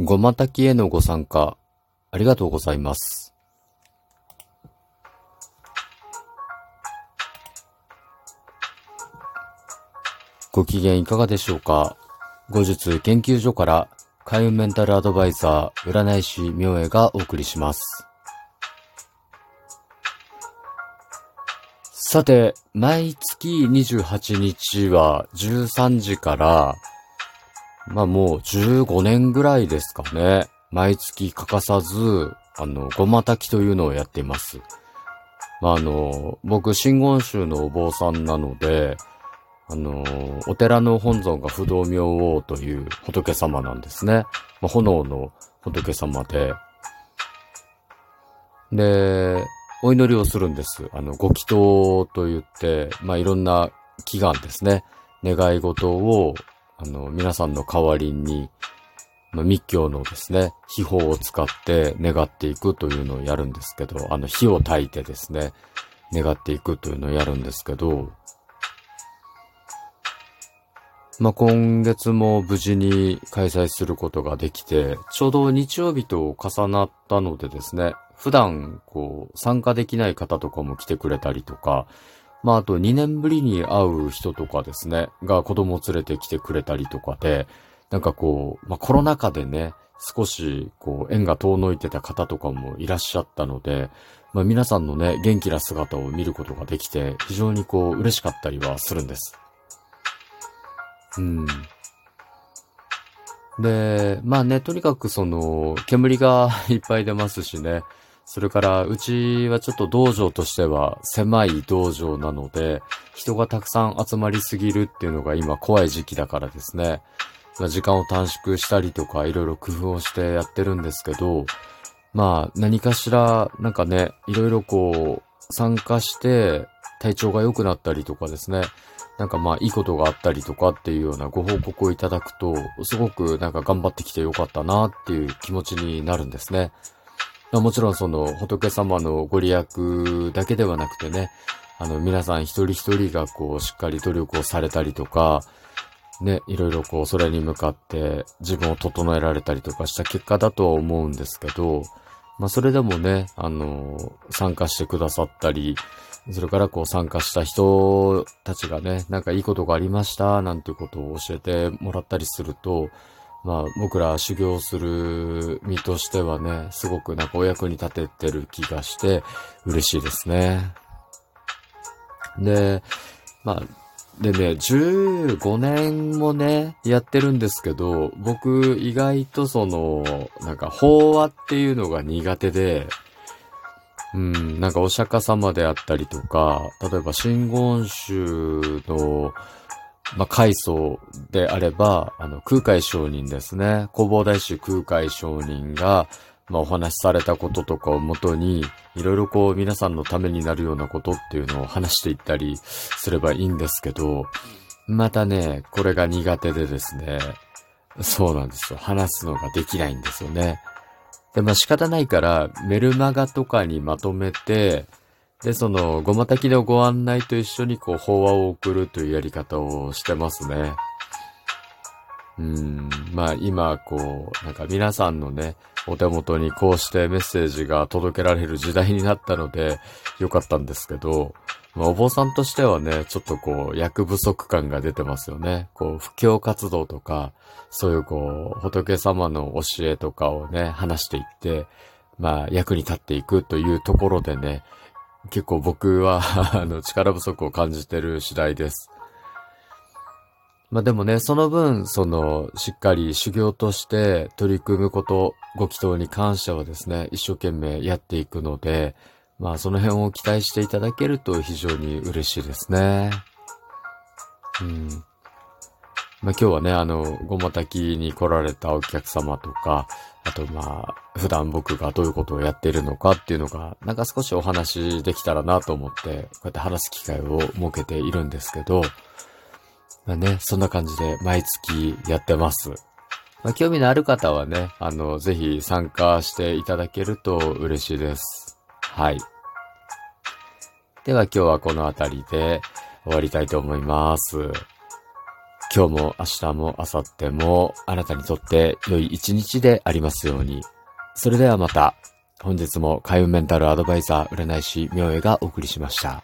ごまたきへのご参加、ありがとうございます。ご機嫌いかがでしょうか？後日研究所から開運メンタルアドバイザー占い師明恵がお送りします。さて、毎月28日は13時から、まあもう15年ぐらいですかね。毎月欠かさず、あの、ごま炊きというのをやっています。まああの、僕、真言宗のお坊さんなので、あの、お寺の本尊が不動明王という仏様なんですね。まあ、炎の仏様で、で、お祈りをするんです。あの、ご祈祷と言って、まあ、いろんな祈願ですね。願い事を、あの、皆さんの代わりに、ま、密教のですね、秘宝を使って願っていくというのをやるんですけど、あの、火を焚いてですね、願っていくというのをやるんですけど、まあ、今月も無事に開催することができて、ちょうど日曜日と重なったのでですね、普段、こう、参加できない方とかも来てくれたりとか、まあ、あと2年ぶりに会う人とかですね、が子供を連れてきてくれたりとかで、なんかこう、まあ、コロナ禍でね、少し、こう、縁が遠のいてた方とかもいらっしゃったので、まあ、皆さんのね、元気な姿を見ることができて、非常にこう、嬉しかったりはするんです。うん。で、まあね、とにかくその、煙が いっぱい出ますしね、それから、うちはちょっと道場としては狭い道場なので、人がたくさん集まりすぎるっていうのが今怖い時期だからですね。まあ、時間を短縮したりとか、いろいろ工夫をしてやってるんですけど、まあ、何かしら、なんかね、いろいろこう、参加して、体調が良くなったりとかですね。なんかまあいいことがあったりとかっていうようなご報告をいただくと、すごくなんか頑張ってきてよかったなっていう気持ちになるんですね。もちろんその仏様のご利益だけではなくてね、あの皆さん一人一人がこうしっかり努力をされたりとか、ね、いろいろこうそれに向かって自分を整えられたりとかした結果だとは思うんですけど、まあそれでもね、あの、参加してくださったり、それからこう参加した人たちがね、なんかいいことがありました、なんていうことを教えてもらったりすると、まあ僕ら修行する身としてはね、すごくなんかお役に立ててる気がして嬉しいですね。で、まあ、でね、15年もね、やってるんですけど、僕意外とその、なんか法話っていうのが苦手で、うん、なんかお釈迦様であったりとか、例えば真言宗のまあ、階層であれば、あの、空海上人ですね。弘法大師空海上人が、まあ、お話しされたこととかをもとに、いろいろこう、皆さんのためになるようなことっていうのを話していったりすればいいんですけど、またね、これが苦手でですね、そうなんですよ。話すのができないんですよね。で、まあ仕方ないから、メルマガとかにまとめて、で、その、ごまたきのご案内と一緒にこう、法話を送るというやり方をしてますね。うん、まあ今、こう、なんか皆さんのね、お手元にこうしてメッセージが届けられる時代になったので、よかったんですけど、まあ、お坊さんとしてはね、ちょっとこう、役不足感が出てますよね。こう、布教活動とか、そういうこう、仏様の教えとかをね、話していって、まあ、役に立っていくというところでね、結構僕は あの、力不足を感じてる次第です。まあでもね、その分、その、しっかり修行として取り組むこと、ご祈祷に関してはですね、一生懸命やっていくので、まあその辺を期待していただけると非常に嬉しいですね。うん。まあ今日はね、あの、ごま炊きに来られたお客様とか、あとまあ、普段僕がどういうことをやっているのかっていうのが、なんか少しお話できたらなと思って、こうやって話す機会を設けているんですけど、まあね、そんな感じで毎月やってます。まあ、興味のある方はね、あの、ぜひ参加していただけると嬉しいです。はい。では今日はこの辺りで終わりたいと思います。今日も明日も明後日もあなたにとって良い一日でありますように。それではまた、本日も開運メンタルアドバイザー占い師明恵がお送りしました。